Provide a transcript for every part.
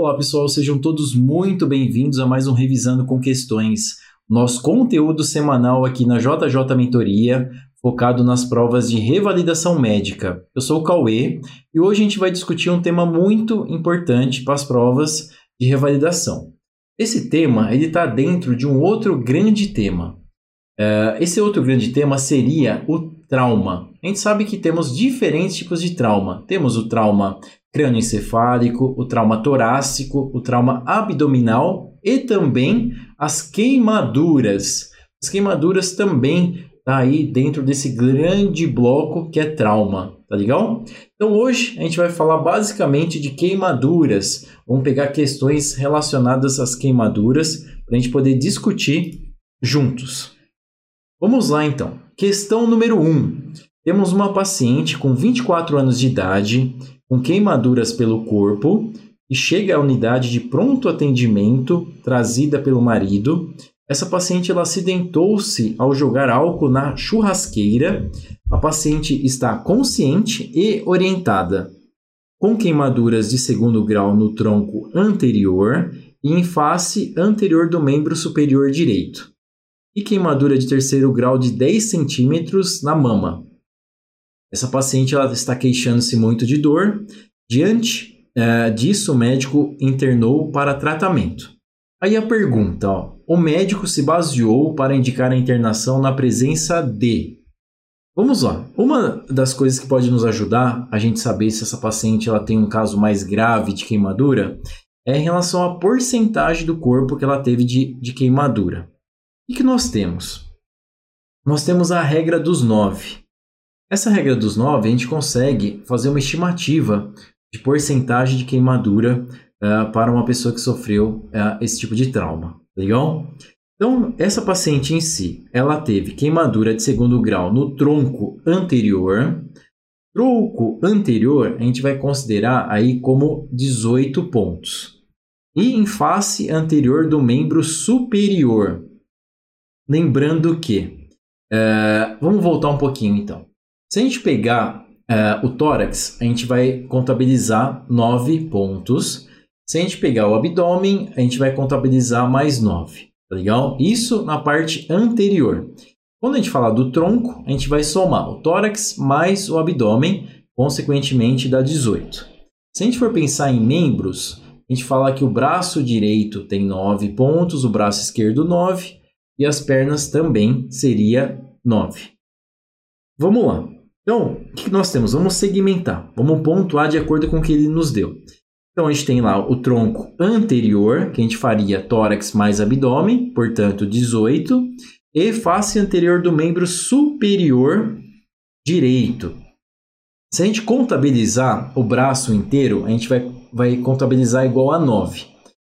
Olá pessoal, sejam todos muito bem-vindos a mais um Revisando com Questões, nosso conteúdo semanal aqui na JJ Mentoria, focado nas provas de revalidação médica. Eu sou o Cauê e hoje a gente vai discutir um tema muito importante para as provas de revalidação. Esse tema ele está dentro de um outro grande tema. Uh, esse outro grande tema seria o trauma. A gente sabe que temos diferentes tipos de trauma. Temos o trauma crânioencefálico, o trauma torácico, o trauma abdominal e também as queimaduras. As queimaduras também tá aí dentro desse grande bloco que é trauma, tá legal? Então hoje a gente vai falar basicamente de queimaduras. Vamos pegar questões relacionadas às queimaduras para a gente poder discutir juntos. Vamos lá então. Questão número 1. Um. Temos uma paciente com 24 anos de idade com queimaduras pelo corpo e chega à unidade de pronto atendimento trazida pelo marido. Essa paciente ela acidentou-se ao jogar álcool na churrasqueira. A paciente está consciente e orientada, com queimaduras de segundo grau no tronco anterior e em face anterior do membro superior direito, e queimadura de terceiro grau de 10 centímetros na mama. Essa paciente ela está queixando-se muito de dor. Diante é, disso, o médico internou para tratamento. Aí a pergunta, ó, o médico se baseou para indicar a internação na presença de. Vamos lá. Uma das coisas que pode nos ajudar a gente saber se essa paciente ela tem um caso mais grave de queimadura é em relação à porcentagem do corpo que ela teve de, de queimadura. O que nós temos? Nós temos a regra dos nove. Essa regra dos 9, a gente consegue fazer uma estimativa de porcentagem de queimadura uh, para uma pessoa que sofreu uh, esse tipo de trauma, tá legal? Então, essa paciente em si, ela teve queimadura de segundo grau no tronco anterior. Tronco anterior, a gente vai considerar aí como 18 pontos. E em face anterior do membro superior. Lembrando que, uh, vamos voltar um pouquinho então. Se a gente pegar uh, o tórax, a gente vai contabilizar 9 pontos. Se a gente pegar o abdômen, a gente vai contabilizar mais 9. Tá legal? Isso na parte anterior. Quando a gente falar do tronco, a gente vai somar o tórax mais o abdômen, consequentemente dá 18. Se a gente for pensar em membros, a gente fala que o braço direito tem 9 pontos, o braço esquerdo 9 e as pernas também seria 9. Vamos lá. Então, o que nós temos? Vamos segmentar, vamos pontuar de acordo com o que ele nos deu. Então, a gente tem lá o tronco anterior, que a gente faria tórax mais abdômen, portanto, 18, e face anterior do membro superior direito. Se a gente contabilizar o braço inteiro, a gente vai, vai contabilizar igual a 9.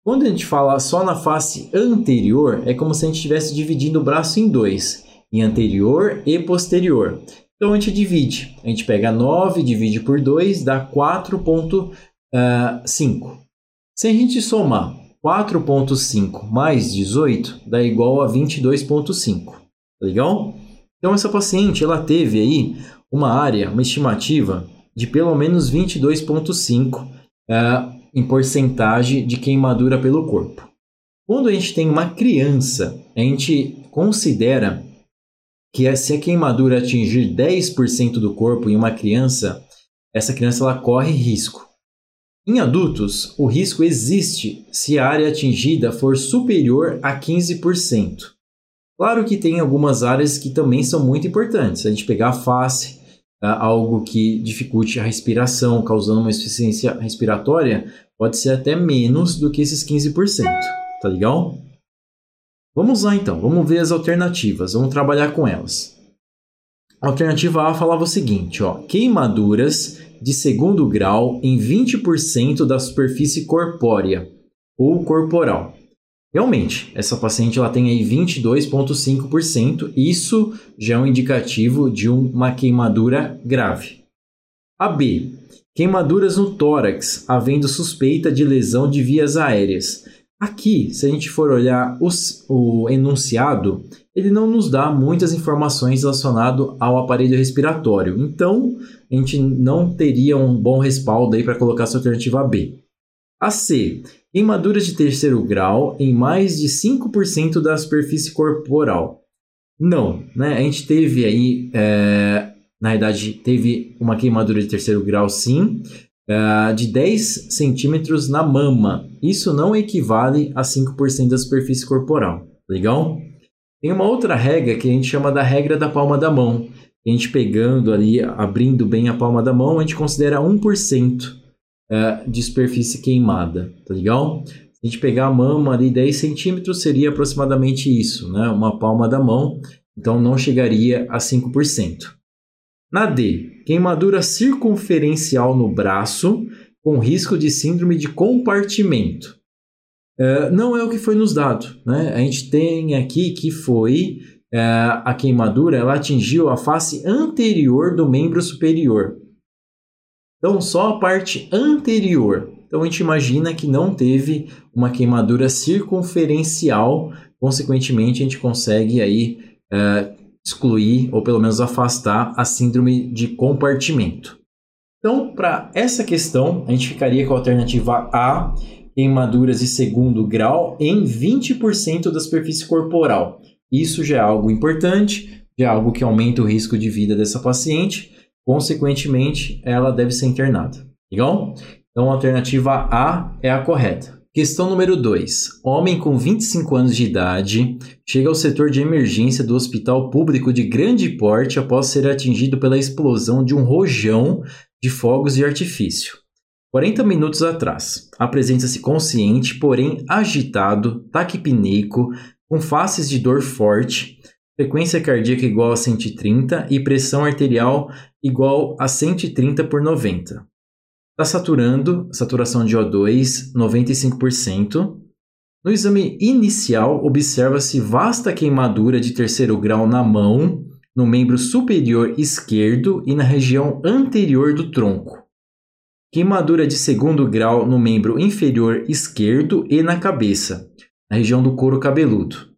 Quando a gente fala só na face anterior, é como se a gente estivesse dividindo o braço em dois, em anterior e posterior. Então a gente divide. A gente pega 9, divide por 2, dá 4,5. Ah, Se a gente somar 4,5 mais 18, dá igual a 22,5. Tá legal? Então essa paciente ela teve aí uma área, uma estimativa de pelo menos 22,5 uh, ah, em porcentagem de queimadura pelo corpo. Quando a gente tem uma criança, a gente considera que é, se a queimadura atingir 10% do corpo em uma criança, essa criança ela corre risco. Em adultos, o risco existe se a área atingida for superior a 15%. Claro que tem algumas áreas que também são muito importantes. A gente pegar a face, tá? algo que dificulte a respiração, causando uma insuficiência respiratória, pode ser até menos do que esses 15%. Tá legal? Vamos lá então, vamos ver as alternativas, vamos trabalhar com elas. A alternativa A falava o seguinte, ó, queimaduras de segundo grau em 20% da superfície corpórea ou corporal. Realmente, essa paciente ela tem aí 22,5%, isso já é um indicativo de uma queimadura grave. A B, queimaduras no tórax, havendo suspeita de lesão de vias aéreas. Aqui, se a gente for olhar os, o enunciado, ele não nos dá muitas informações relacionadas ao aparelho respiratório. Então, a gente não teria um bom respaldo aí para colocar essa alternativa B. A C. Queimaduras de terceiro grau em mais de 5% da superfície corporal. Não, né? A gente teve aí, é, na verdade, teve uma queimadura de terceiro grau, sim, é, de 10 centímetros na mama. Isso não equivale a 5% da superfície corporal. Legal? Tem uma outra regra que a gente chama da regra da palma da mão. A gente pegando ali, abrindo bem a palma da mão, a gente considera 1% é, de superfície queimada, tá legal? A gente pegar a mama ali 10 centímetros, seria aproximadamente isso, né? Uma palma da mão, então não chegaria a 5%. Na D, queimadura circunferencial no braço, com risco de síndrome de compartimento. É, não é o que foi nos dado. Né? A gente tem aqui que foi é, a queimadura, ela atingiu a face anterior do membro superior. Então, só a parte anterior. Então, a gente imagina que não teve uma queimadura circunferencial, consequentemente, a gente consegue aí é, excluir ou pelo menos afastar a síndrome de compartimento. Então, para essa questão, a gente ficaria com a alternativa A, queimaduras de segundo grau em 20% da superfície corporal. Isso já é algo importante, já é algo que aumenta o risco de vida dessa paciente, consequentemente, ela deve ser internada. Legal? Então, a alternativa A é a correta. Questão número 2. Homem com 25 anos de idade chega ao setor de emergência do hospital público de grande porte após ser atingido pela explosão de um rojão de fogos de artifício. 40 minutos atrás, apresenta-se consciente, porém agitado, taquipneico, com faces de dor forte, frequência cardíaca igual a 130 e pressão arterial igual a 130 por 90. Está saturando, saturação de O2 95%. No exame inicial, observa-se vasta queimadura de terceiro grau na mão, no membro superior esquerdo e na região anterior do tronco. Queimadura de segundo grau no membro inferior esquerdo e na cabeça, na região do couro cabeludo.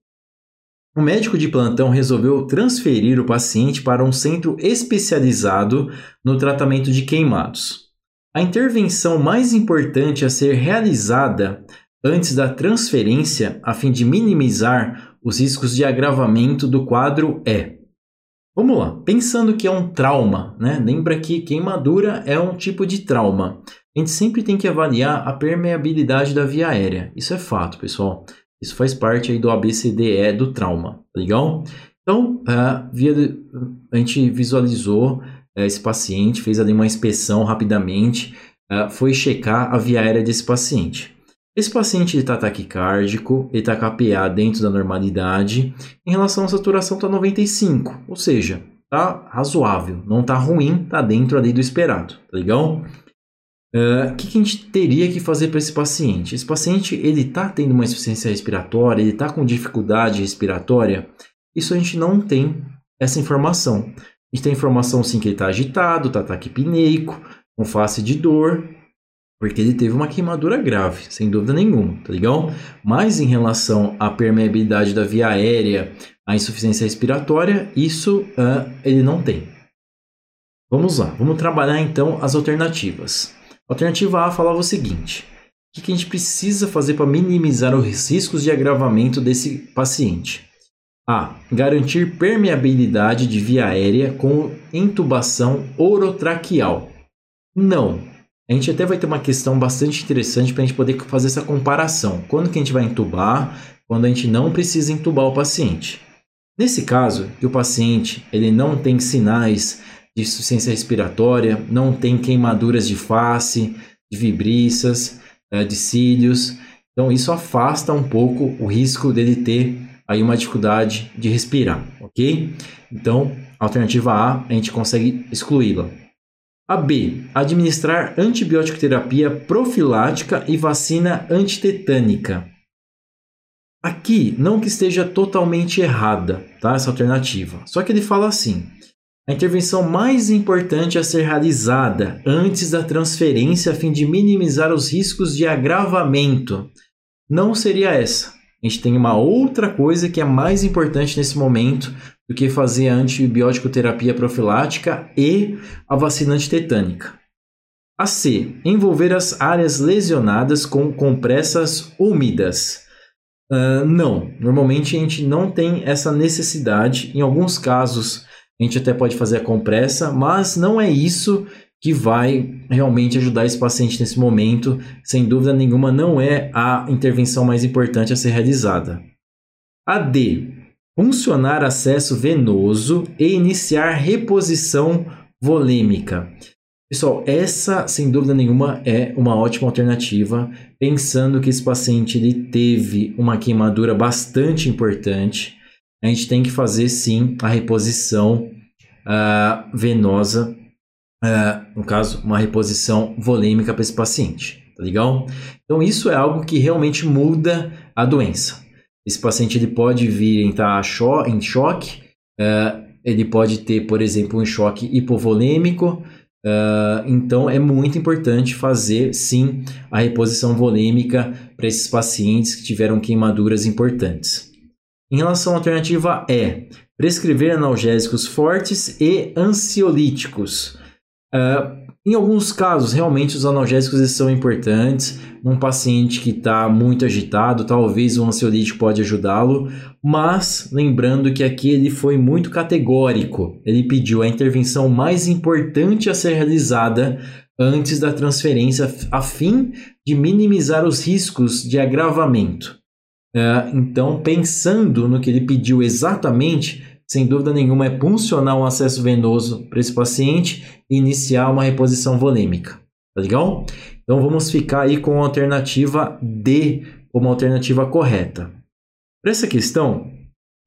O médico de plantão resolveu transferir o paciente para um centro especializado no tratamento de queimados. A intervenção mais importante a ser realizada antes da transferência, a fim de minimizar os riscos de agravamento do quadro, é Vamos lá, pensando que é um trauma, né? Lembra que queimadura é um tipo de trauma. A gente sempre tem que avaliar a permeabilidade da via aérea. Isso é fato, pessoal. Isso faz parte aí do ABCDE do trauma, tá legal? Então, a, via a gente visualizou esse paciente, fez ali uma inspeção rapidamente, é, foi checar a via aérea desse paciente. Esse paciente está taquicárdico, ele está KPA dentro da normalidade, em relação à saturação está 95, ou seja, está razoável, não está ruim, está dentro ali do esperado, tá legal? O uh, que, que, a gente teria que fazer para esse paciente? Esse paciente ele está tendo uma insuficiência respiratória, ele está com dificuldade respiratória. Isso a gente não tem essa informação. A gente tem informação sim que ele está agitado, está taquipneico, com face de dor, porque ele teve uma queimadura grave, sem dúvida nenhuma, tá legal? Mas em relação à permeabilidade da via aérea, à insuficiência respiratória, isso uh, ele não tem. Vamos lá, vamos trabalhar então as alternativas. alternativa A falava o seguinte: o que a gente precisa fazer para minimizar os riscos de agravamento desse paciente? A. Garantir permeabilidade de via aérea com intubação orotraqueal. Não, a gente até vai ter uma questão bastante interessante para a gente poder fazer essa comparação. Quando que a gente vai entubar, quando a gente não precisa entubar o paciente. Nesse caso, que o paciente ele não tem sinais de insuficiência respiratória, não tem queimaduras de face, de vibriças, eh, de cílios. Então isso afasta um pouco o risco dele ter aí uma dificuldade de respirar, ok? Então, alternativa A, a gente consegue excluí-la. A B. Administrar antibiótico terapia profilática e vacina antitetânica. Aqui, não que esteja totalmente errada, tá? Essa alternativa. Só que ele fala assim: a intervenção mais importante a ser realizada antes da transferência a fim de minimizar os riscos de agravamento não seria essa. A gente tem uma outra coisa que é mais importante nesse momento do que fazer a antibiótico terapia profilática e a vacina antitetânica. A C. Envolver as áreas lesionadas com compressas úmidas. Uh, não, normalmente a gente não tem essa necessidade. Em alguns casos, a gente até pode fazer a compressa, mas não é isso que vai realmente ajudar esse paciente nesse momento. Sem dúvida nenhuma, não é a intervenção mais importante a ser realizada. A D. Funcionar acesso venoso e iniciar reposição volêmica. Pessoal, essa sem dúvida nenhuma é uma ótima alternativa, pensando que esse paciente ele teve uma queimadura bastante importante. A gente tem que fazer sim a reposição uh, venosa, uh, no caso, uma reposição volêmica para esse paciente, tá legal? Então, isso é algo que realmente muda a doença. Esse paciente ele pode vir entrar em choque, uh, ele pode ter, por exemplo, um choque hipovolêmico Uh, então é muito importante fazer sim a reposição volêmica para esses pacientes que tiveram queimaduras importantes. Em relação à alternativa E, prescrever analgésicos fortes e ansiolíticos. Uh, em alguns casos, realmente os analgésicos são importantes. Num paciente que está muito agitado, talvez o ansiolítico pode ajudá-lo, mas lembrando que aqui ele foi muito categórico. Ele pediu a intervenção mais importante a ser realizada antes da transferência, a fim de minimizar os riscos de agravamento. Uh, então, pensando no que ele pediu exatamente, sem dúvida nenhuma, é puncionar um acesso venoso para esse paciente e iniciar uma reposição volêmica. Tá legal? Então vamos ficar aí com a alternativa D como alternativa correta. Para essa questão,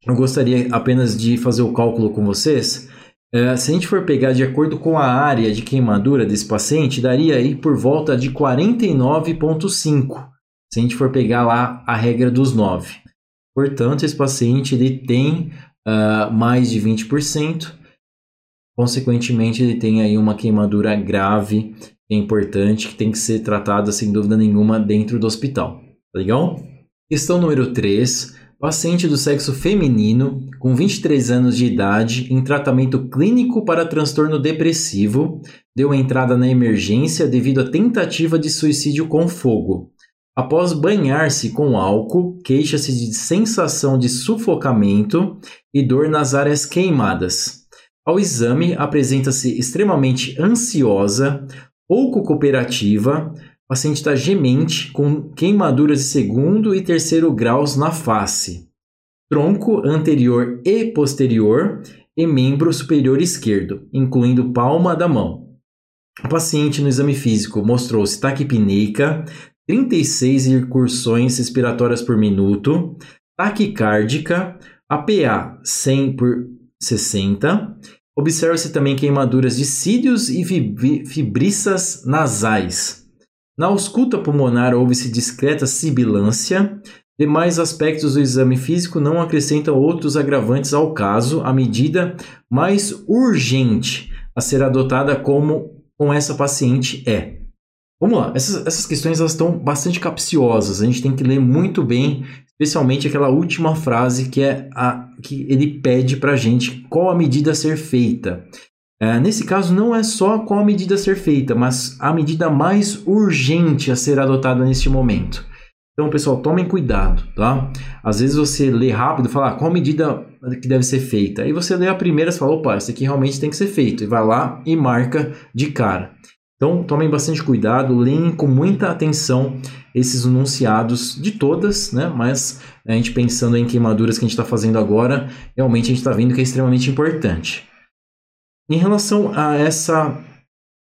eu gostaria apenas de fazer o cálculo com vocês. É, se a gente for pegar de acordo com a área de queimadura desse paciente, daria aí por volta de 49,5. Se a gente for pegar lá a regra dos 9. Portanto, esse paciente ele tem uh, mais de 20%. Consequentemente, ele tem aí uma queimadura grave, que é importante, que tem que ser tratada sem dúvida nenhuma dentro do hospital. Tá legal? Questão número 3. Paciente do sexo feminino com 23 anos de idade em tratamento clínico para transtorno depressivo deu entrada na emergência devido à tentativa de suicídio com fogo. Após banhar-se com álcool, queixa-se de sensação de sufocamento e dor nas áreas queimadas. Ao exame, apresenta-se extremamente ansiosa, pouco cooperativa, paciente está gemente, com queimaduras de segundo e terceiro graus na face, tronco anterior e posterior e membro superior esquerdo, incluindo palma da mão. O paciente no exame físico mostrou-se taquipneica, 36 incursões respiratórias por minuto, taquicárdica, APA 100 por 60. Observa-se também queimaduras de cílios e fibriças nasais. Na ausculta pulmonar houve-se discreta sibilância. Demais aspectos do exame físico não acrescentam outros agravantes ao caso. A medida mais urgente a ser adotada como com essa paciente é Vamos lá, essas, essas questões elas estão bastante capciosas, a gente tem que ler muito bem, especialmente aquela última frase que é a que ele pede para a gente qual a medida a ser feita. É, nesse caso, não é só qual a medida a ser feita, mas a medida mais urgente a ser adotada neste momento. Então, pessoal, tomem cuidado, tá? Às vezes você lê rápido e fala ah, qual medida que deve ser feita. Aí você lê a primeira e fala, opa, isso aqui realmente tem que ser feito. E vai lá e marca de cara. Então, tomem bastante cuidado, leem com muita atenção esses enunciados de todas, né? Mas a gente pensando em queimaduras que a gente está fazendo agora, realmente a gente está vendo que é extremamente importante. Em relação a essa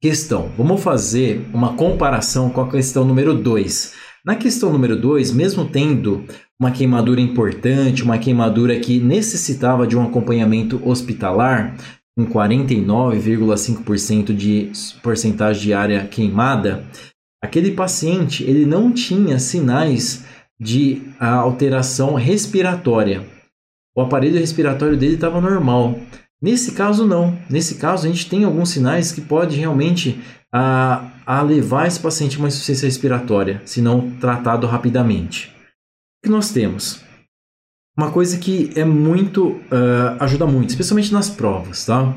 questão, vamos fazer uma comparação com a questão número 2. Na questão número 2, mesmo tendo uma queimadura importante, uma queimadura que necessitava de um acompanhamento hospitalar, com 49,5% de porcentagem de área queimada, aquele paciente ele não tinha sinais de alteração respiratória. O aparelho respiratório dele estava normal. Nesse caso, não. Nesse caso, a gente tem alguns sinais que pode realmente a, a levar esse paciente a uma insuficiência respiratória, se não tratado rapidamente. O que nós temos? Uma coisa que é muito uh, ajuda muito, especialmente nas provas, tá?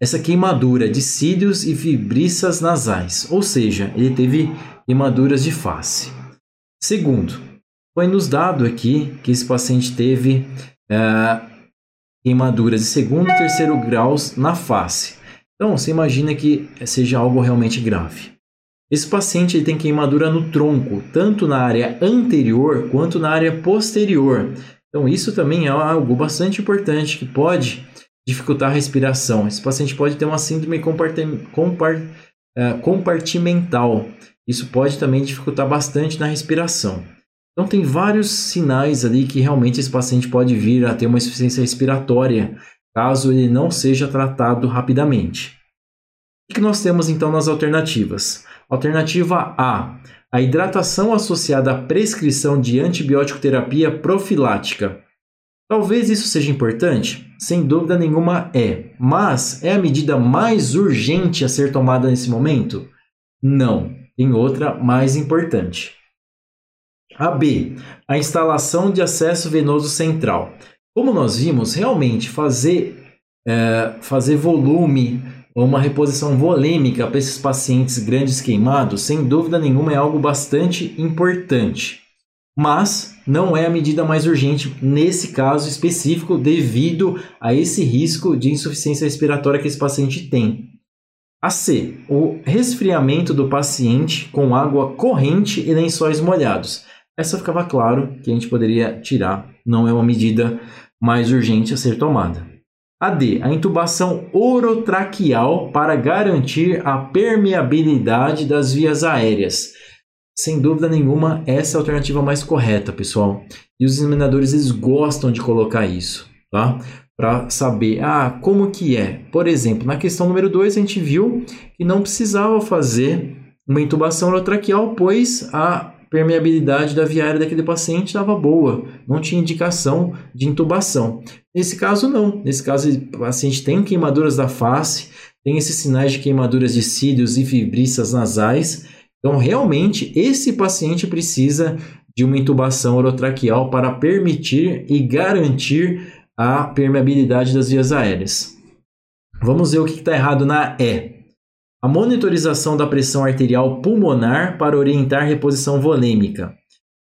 essa queimadura de cílios e vibriças nasais, ou seja, ele teve queimaduras de face. Segundo, foi nos dado aqui que esse paciente teve é, queimaduras de segundo e terceiro graus na face. Então, você imagina que seja algo realmente grave. Esse paciente tem queimadura no tronco, tanto na área anterior quanto na área posterior. Então, isso também é algo bastante importante que pode dificultar a respiração. Esse paciente pode ter uma síndrome é, compartimental. Isso pode também dificultar bastante na respiração. Então, tem vários sinais ali que realmente esse paciente pode vir a ter uma insuficiência respiratória, caso ele não seja tratado rapidamente. O que nós temos então nas alternativas? Alternativa A: a hidratação associada à prescrição de antibiótico terapia profilática. Talvez isso seja importante? Sem dúvida nenhuma é, mas é a medida mais urgente a ser tomada nesse momento? Não, tem outra mais importante. A B, a instalação de acesso venoso central. Como nós vimos, realmente fazer, é, fazer volume uma reposição volêmica para esses pacientes grandes queimados, sem dúvida nenhuma, é algo bastante importante. Mas não é a medida mais urgente nesse caso específico, devido a esse risco de insuficiência respiratória que esse paciente tem. A C. O resfriamento do paciente com água corrente e lençóis molhados. Essa ficava claro que a gente poderia tirar, não é uma medida mais urgente a ser tomada. A D, a intubação orotraqueal para garantir a permeabilidade das vias aéreas. Sem dúvida nenhuma, essa é a alternativa mais correta, pessoal. E os examinadores eles gostam de colocar isso, tá? Para saber, ah, como que é? Por exemplo, na questão número 2, a gente viu que não precisava fazer uma intubação orotraqueal, pois a permeabilidade da via aérea daquele paciente estava boa, não tinha indicação de intubação. Nesse caso, não. Nesse caso, o paciente tem queimaduras da face, tem esses sinais de queimaduras de cílios e fibriças nasais. Então, realmente, esse paciente precisa de uma intubação orotraqueal para permitir e garantir a permeabilidade das vias aéreas. Vamos ver o que está errado na E. A monitorização da pressão arterial pulmonar para orientar reposição volêmica.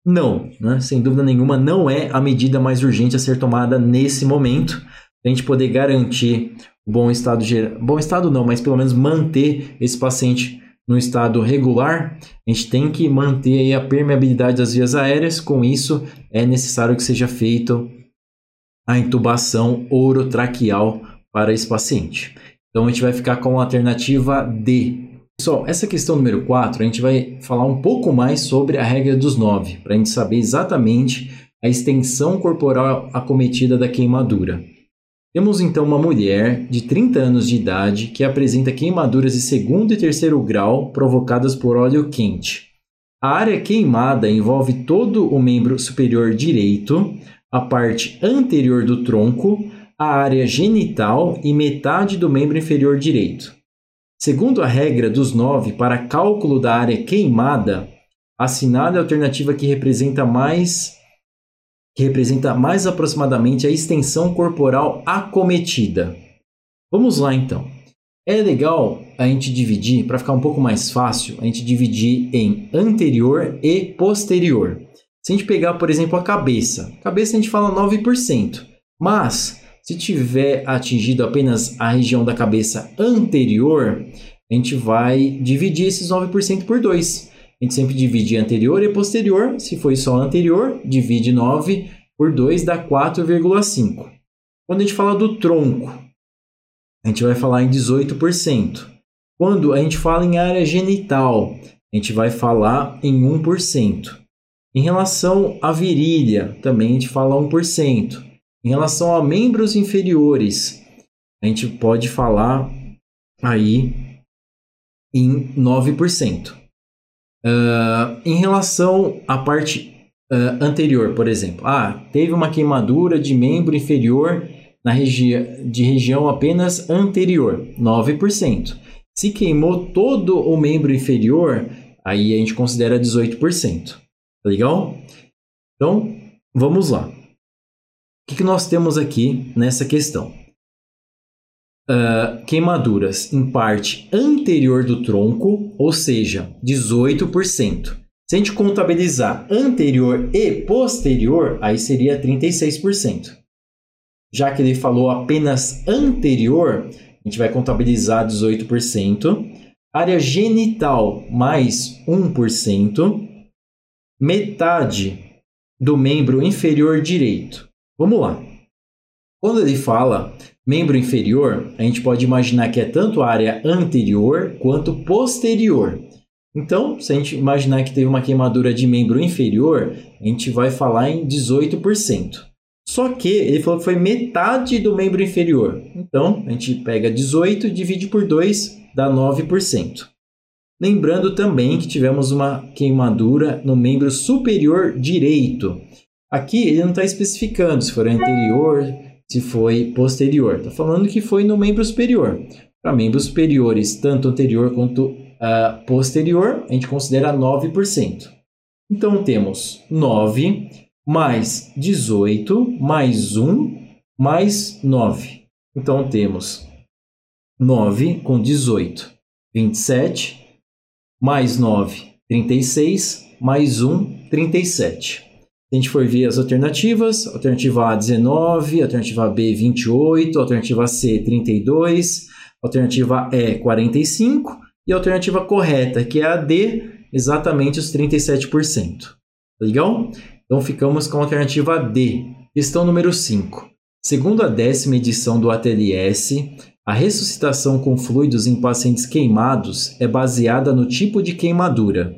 Não, né? sem dúvida nenhuma, não é a medida mais urgente a ser tomada nesse momento, para a gente poder garantir bom estado geral. Bom estado não, mas pelo menos manter esse paciente no estado regular, a gente tem que manter a permeabilidade das vias aéreas. Com isso, é necessário que seja feita a intubação orotraqueal para esse paciente. Então a gente vai ficar com a alternativa D. Pessoal, essa questão número 4, a gente vai falar um pouco mais sobre a regra dos 9, para a gente saber exatamente a extensão corporal acometida da queimadura. Temos então uma mulher de 30 anos de idade que apresenta queimaduras de segundo e terceiro grau provocadas por óleo quente. A área queimada envolve todo o membro superior direito, a parte anterior do tronco, a área genital e metade do membro inferior direito. Segundo a regra dos nove para cálculo da área queimada, assinale a alternativa que representa mais que representa mais aproximadamente a extensão corporal acometida. Vamos lá então. É legal a gente dividir, para ficar um pouco mais fácil, a gente dividir em anterior e posterior. Se a gente pegar, por exemplo, a cabeça, cabeça a gente fala 9%, mas se tiver atingido apenas a região da cabeça anterior, a gente vai dividir esses 9% por 2. A gente sempre divide anterior e posterior. Se foi só anterior, divide 9 por 2, dá 4,5. Quando a gente fala do tronco, a gente vai falar em 18%. Quando a gente fala em área genital, a gente vai falar em 1%. Em relação à virilha, também a gente fala 1%. Em relação a membros inferiores, a gente pode falar aí em 9%. Uh, em relação à parte uh, anterior, por exemplo, ah, teve uma queimadura de membro inferior na regi de região apenas anterior, 9%. Se queimou todo o membro inferior, aí a gente considera 18%. Tá legal? Então, vamos lá. O que, que nós temos aqui nessa questão? uh, queimaduras em parte anterior do tronco, ou seja, 18%. Se a gente contabilizar anterior e posterior, aí seria 36%. Já que ele falou apenas anterior, a gente vai contabilizar 18%. Área genital mais 1%. Metade do membro inferior direito. Vamos lá. Quando ele fala membro inferior, a gente pode imaginar que é tanto a área anterior quanto posterior. Então, se a gente imaginar que teve uma queimadura de membro inferior, a gente vai falar em 18%. Só que ele falou que foi metade do membro inferior. Então, a gente pega 18 e divide por 2, dá 9%. Lembrando também que tivemos uma queimadura no membro superior direito. Aqui ele não está especificando se foi anterior, se foi posterior. Está falando que foi no membro superior. Para membros superiores, tanto anterior quanto uh, posterior, a gente considera 9%. Então temos 9 mais 18 mais 1 mais 9. Então temos 9 com 18, 27 mais 9, 36, mais 1, 37. A gente for ver as alternativas, alternativa A 19, alternativa B 28, alternativa C 32, alternativa E 45 e a alternativa correta, que é a D, exatamente os 37%. Legal? Então ficamos com a alternativa D. Questão número 5. Segundo a décima edição do ATLS, a ressuscitação com fluidos em pacientes queimados é baseada no tipo de queimadura,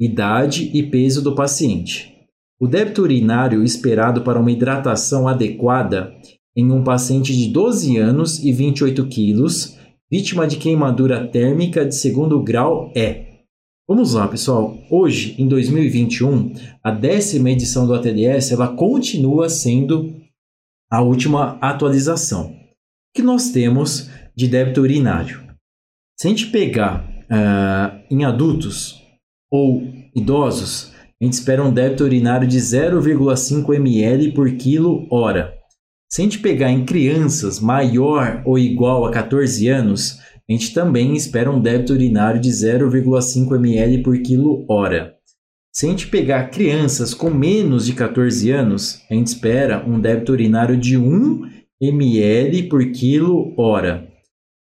idade e peso do paciente. O débito urinário esperado para uma hidratação adequada em um paciente de 12 anos e 28 quilos, vítima de queimadura térmica de segundo grau é. Vamos lá, pessoal. Hoje, em 2021, a décima edição do ATLS ela continua sendo a última atualização que nós temos de débito urinário. Se a gente pegar uh, em adultos ou idosos, a gente espera um débito urinário de 0,5 ml por quilo hora. Se a gente pegar em crianças maior ou igual a 14 anos, a gente também espera um débito urinário de 0,5 ml por quilo hora. Se a gente pegar crianças com menos de 14 anos, a gente espera um débito urinário de 1 ml por quilo hora.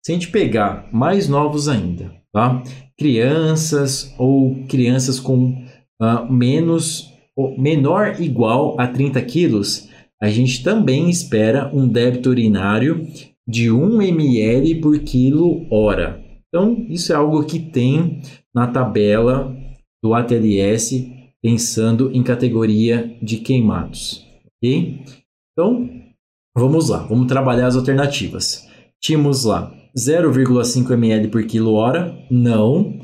Se a gente pegar mais novos ainda, tá? Crianças ou crianças com uh, menos ou menor igual a 30 quilos, a gente também espera um débito urinário de 1 ml por quilo hora. Então, isso é algo que tem na tabela do ATLS pensando em categoria de queimados, ok? Então, Vamos lá, vamos trabalhar as alternativas. Tínhamos lá 0,5 ml por quilo hora, não.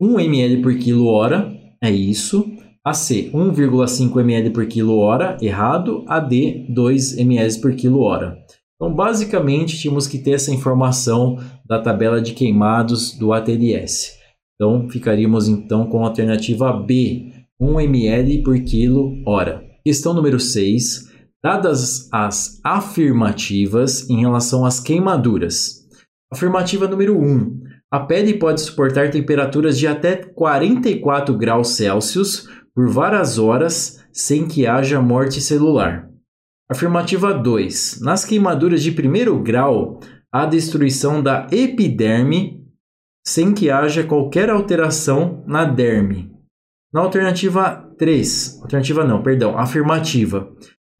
1 ml por quilo hora, é isso. AC, 1,5 ml por quilo hora, errado. AD, 2 ml por quilo hora. Então, basicamente, tínhamos que ter essa informação da tabela de queimados do ATLS. Então, ficaríamos então com a alternativa B, 1 ml por quilo hora. Questão número 6. Dadas as afirmativas em relação às queimaduras. Afirmativa número 1. A pele pode suportar temperaturas de até 44 graus Celsius por várias horas sem que haja morte celular. Afirmativa 2. Nas queimaduras de primeiro grau, há destruição da epiderme sem que haja qualquer alteração na derme. Na alternativa 3, alternativa não, perdão, afirmativa.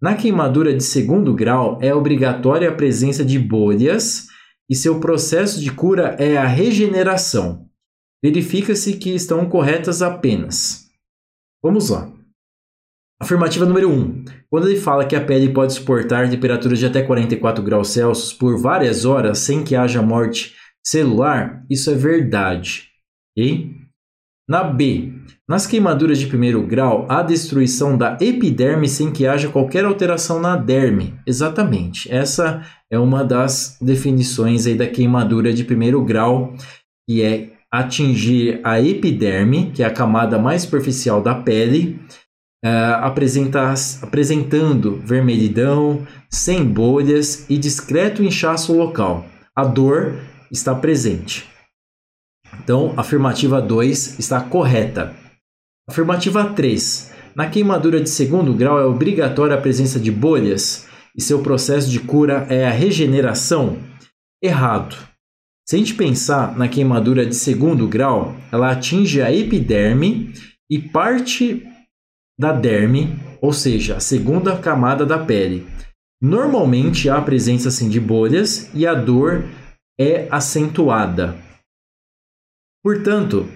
Na queimadura de segundo grau, é obrigatória a presença de bolhas e seu processo de cura é a regeneração. Verifica-se que estão corretas apenas. Vamos lá. Afirmativa número 1. Um. Quando ele fala que a pele pode suportar temperaturas de até 44 graus Celsius por várias horas sem que haja morte celular, isso é verdade. Okay? Na B, nas queimaduras de primeiro grau, há destruição da epiderme sem que haja qualquer alteração na derme. Exatamente. Essa é uma das definições aí da queimadura de primeiro grau, que é atingir a epiderme, que é a camada mais superficial da pele, uh, apresentando vermelhidão, sem bolhas e discreto inchaço local. a dor está presente. Então, afirmativa 2 está correta. Afirmativa 3. Na queimadura de segundo grau é obrigatória a presença de bolhas e seu processo de cura é a regeneração? Errado. Se a gente pensar na queimadura de segundo grau, ela atinge a epiderme e parte da derme, ou seja, a segunda camada da pele. Normalmente há a presença assim, de bolhas e a dor é acentuada. Portanto,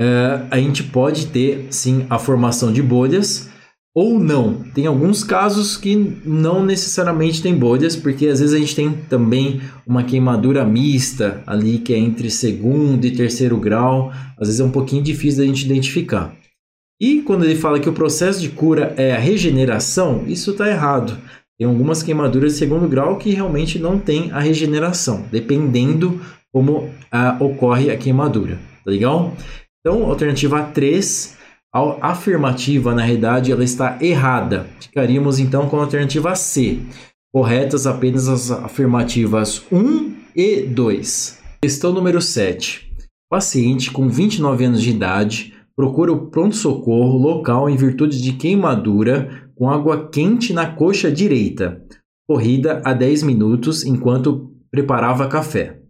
é, a gente pode ter sim a formação de bolhas ou não. Tem alguns casos que não necessariamente tem bolhas, porque às vezes a gente tem também uma queimadura mista ali que é entre segundo e terceiro grau. Às vezes é um pouquinho difícil da gente identificar. E quando ele fala que o processo de cura é a regeneração, isso está errado. Tem algumas queimaduras de segundo grau que realmente não tem a regeneração, dependendo como ah, ocorre a queimadura. Tá legal? Então, alternativa 3, a afirmativa, na realidade, ela está errada. Ficaríamos então com a alternativa C. Corretas apenas as afirmativas 1 e 2. Questão número 7. Paciente com 29 anos de idade procura o pronto-socorro local em virtude de queimadura com água quente na coxa direita, corrida há 10 minutos enquanto preparava café.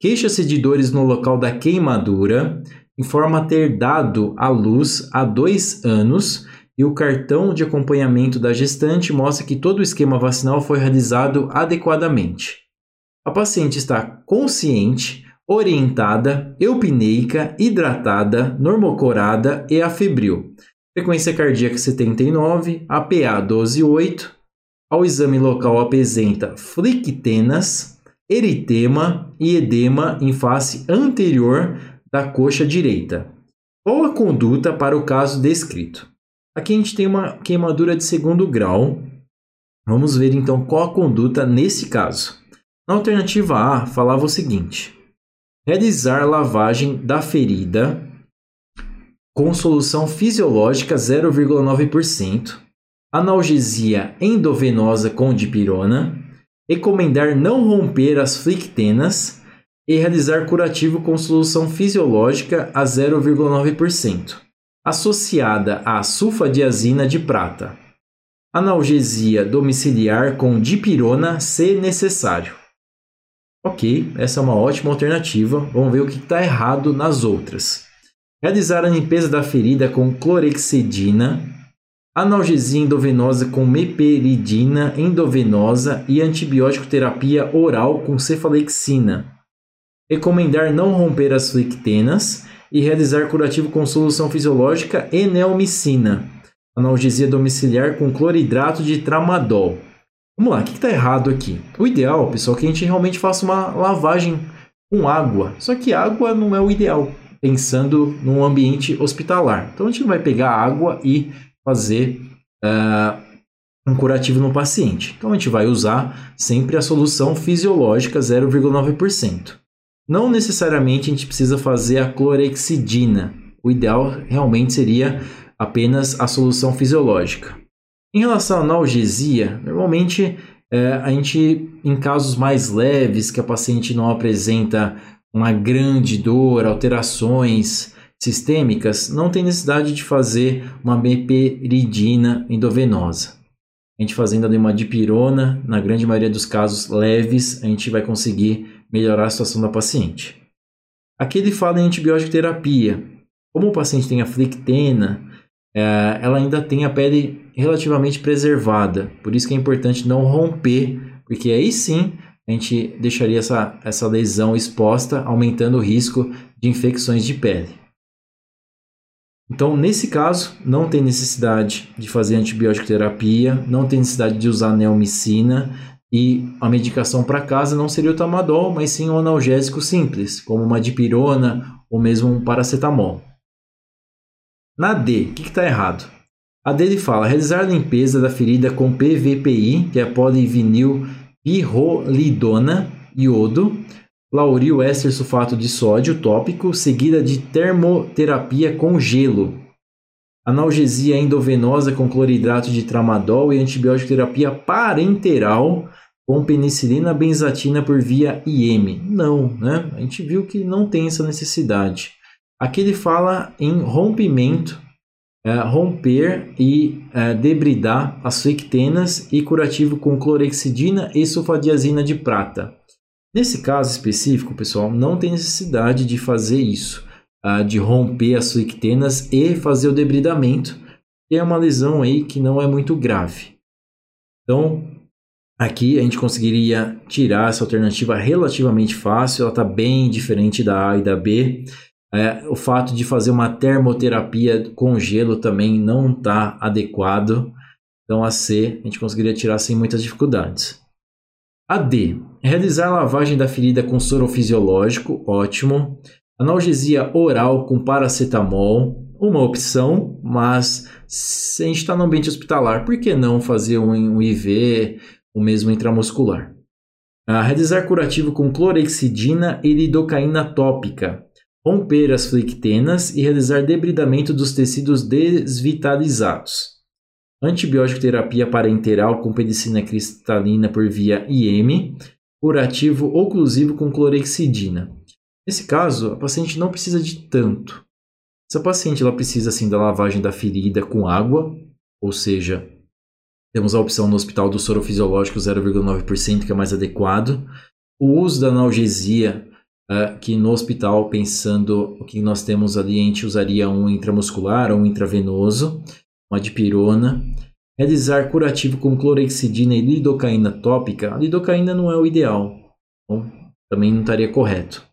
Queixa-se de dores no local da queimadura, informa ter dado à luz há dois anos e o cartão de acompanhamento da gestante mostra que todo o esquema vacinal foi realizado adequadamente. A paciente está consciente, orientada, eupneica, hidratada, normocorada e afebril. Frequência cardíaca 79, APA 12,8. Ao exame local apresenta flictenas, eritema e edema em face anterior da coxa direita. Qual a conduta para o caso descrito? Aqui a gente tem uma queimadura de segundo grau. Vamos ver então qual a conduta nesse caso. Na alternativa A, falava o seguinte: realizar lavagem da ferida com solução fisiológica 0,9%, analgesia endovenosa com dipirona, recomendar não romper as flictenas e realizar curativo com solução fisiológica a 0,9%, associada à sulfadiazina de prata. Analgesia domiciliar com dipirona se necessário. Ok, essa é uma ótima alternativa. Vamos ver o que está errado nas outras. Realizar a limpeza da ferida com clorexidina, analgesia endovenosa com meperidina endovenosa e antibiótico terapia oral com cefalexina. Recomendar não romper as flictenas e realizar curativo com solução fisiológica e neomicina. Analgesia domiciliar com cloridrato de tramadol. Vamos lá, o que está errado aqui? O ideal, pessoal, é que a gente realmente faça uma lavagem com água. Só que água não é o ideal, pensando num ambiente hospitalar. Então a gente não vai pegar água e fazer uh, um curativo no paciente. Então a gente vai usar sempre a solução fisiológica 0,9%. Não necessariamente a gente precisa fazer a clorexidina. O ideal realmente seria apenas a solução fisiológica. Em relação à analgesia, normalmente é, a gente, em casos mais leves, que a paciente não apresenta uma grande dor, alterações sistêmicas, não tem necessidade de fazer uma meperidina endovenosa. A gente fazendo ali uma dipirona, na grande maioria dos casos leves, a gente vai conseguir melhorar a situação da paciente. Aqui ele fala em antibiótico terapia. Como o paciente tem a flictena, é, ela ainda tem a pele relativamente preservada. Por isso que é importante não romper, porque aí sim a gente deixaria essa, essa lesão exposta, aumentando o risco de infecções de pele. Então, nesse caso, não tem necessidade de fazer antibiótico terapia, não tem necessidade de usar neomicina e a medicação para casa não seria o tamadol, mas sim um analgésico simples, como uma dipirona ou mesmo um paracetamol. Na D, o que está errado? A D ele fala realizar a limpeza da ferida com PVPI, que é polivinil pirrolidona, iodo, lauril éster sulfato de sódio tópico, seguida de termoterapia com gelo. Analgesia endovenosa com cloridrato de tramadol e antibiótico terapia parenteral com penicilina benzatina por via IM. Não, né? A gente viu que não tem essa necessidade. Aqui ele fala em rompimento, é, romper e é, debridar as flictenas e curativo com clorexidina e sulfadiazina de prata. Nesse caso específico, pessoal, não tem necessidade de fazer isso, uh, de romper as flictenas e fazer o debridamento, que é uma lesão aí que não é muito grave. Então, aqui a gente conseguiria tirar essa alternativa relativamente fácil, ela está bem diferente da A e da B. É, o fato de fazer uma termoterapia com gelo também não está adequado. Então a C a gente conseguiria tirar sem muitas dificuldades. A D. Realizar lavagem da ferida com soro fisiológico, ótimo. Analgesia oral com paracetamol, uma opção, mas se a gente está no ambiente hospitalar, por que não fazer um IV, o mesmo intramuscular? A realizar curativo com clorexidina e lidocaína tópica romper as flictenas e realizar debridamento dos tecidos desvitalizados. Antibiótico terapia parenteral com penicilina cristalina por via IM, curativo oclusivo com clorexidina. Nesse caso, a paciente não precisa de tanto. Essa paciente ela precisa assim da lavagem da ferida com água, ou seja, temos a opção no hospital do soro fisiológico 0,9%, que é mais adequado. O uso da analgesia uh, que no hospital, pensando o que nós temos ali, a gente usaria um intramuscular ou um intravenoso, uma dipirona. Realizar curativo com clorexidina e lidocaína tópica. A lidocaína não é o ideal, então também não estaria correto.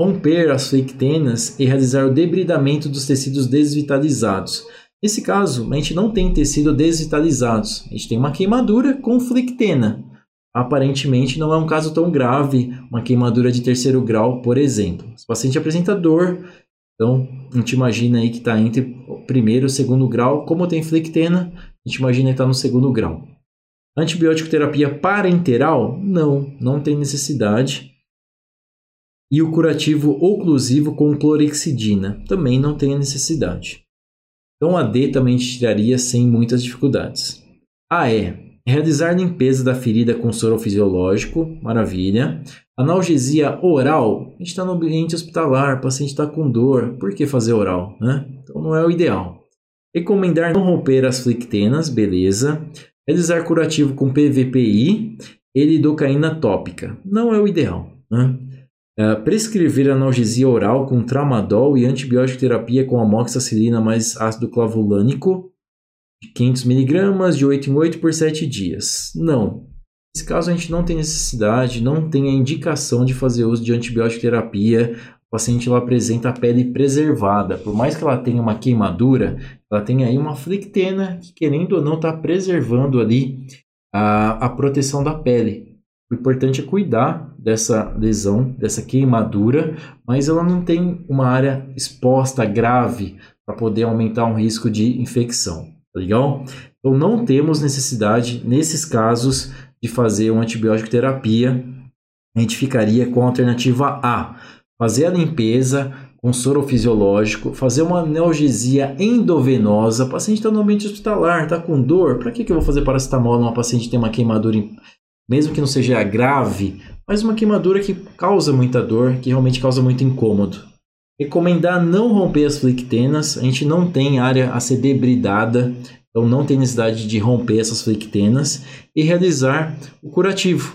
Romper as flectenas e realizar o debridamento dos tecidos desvitalizados. Nesse caso, a gente não tem tecido desvitalizados, a gente tem uma queimadura com flectena aparentemente não é um caso tão grave, uma queimadura de terceiro grau, por exemplo. Se o paciente apresenta dor, então a gente imagina aí que está entre o primeiro e o segundo grau. Como tem flictena, a gente imagina que está no segundo grau. Antibiótico terapia parenteral? Não, não tem necessidade. E o curativo oclusivo com clorexidina? Também não tem necessidade. Então a D também tiraria sem muitas dificuldades. A E Realizar limpeza da ferida com soro fisiológico, maravilha. Analgesia oral, a gente está no ambiente hospitalar, o paciente está com dor, por que fazer oral? Né? Então não é o ideal. Recomendar não romper as flictenas, beleza. Realizar curativo com PVPI e lidocaína tópica, não é o ideal. Né? Uh, prescrever analgesia oral com tramadol e antibiótico terapia com amoxicilina mais ácido clavulânico 500 miligramas de 8 em 8 por 7 dias. Não. Nesse caso, a gente não tem necessidade, não tem a indicação de fazer uso de antibiótico terapia. O paciente ela apresenta a pele preservada. Por mais que ela tenha uma queimadura, ela tem aí uma flictena que, querendo ou não, está preservando ali a, a proteção da pele. O importante é cuidar dessa lesão, dessa queimadura, mas ela não tem uma área exposta grave para poder aumentar um risco de infecção. Tá legal? Então não temos necessidade, nesses casos, de fazer uma antibiótico terapia. A gente ficaria com a alternativa A. Fazer a limpeza com soro fisiológico, fazer uma analgesia endovenosa. O paciente está no ambiente hospitalar, está com dor. Para que, que eu vou fazer paracetamol numa paciente que tem uma queimadura, mesmo que não seja grave, mas uma queimadura que causa muita dor, que realmente causa muito incômodo. Recomendar não romper as flictenas. A gente não tem área a ser debridada, então não tem necessidade de romper essas flictenas. E realizar o curativo.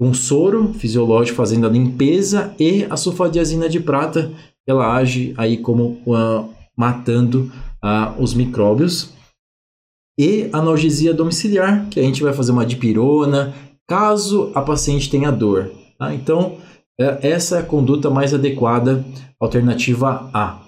Um soro fisiológico fazendo a limpeza e a sulfadiazina de prata, ela age aí como uh, matando uh, os micróbios. E analgesia domiciliar, que a gente vai fazer uma dipirona, caso a paciente tenha dor. Tá? Então, é, essa é a conduta mais adequada, alternativa A.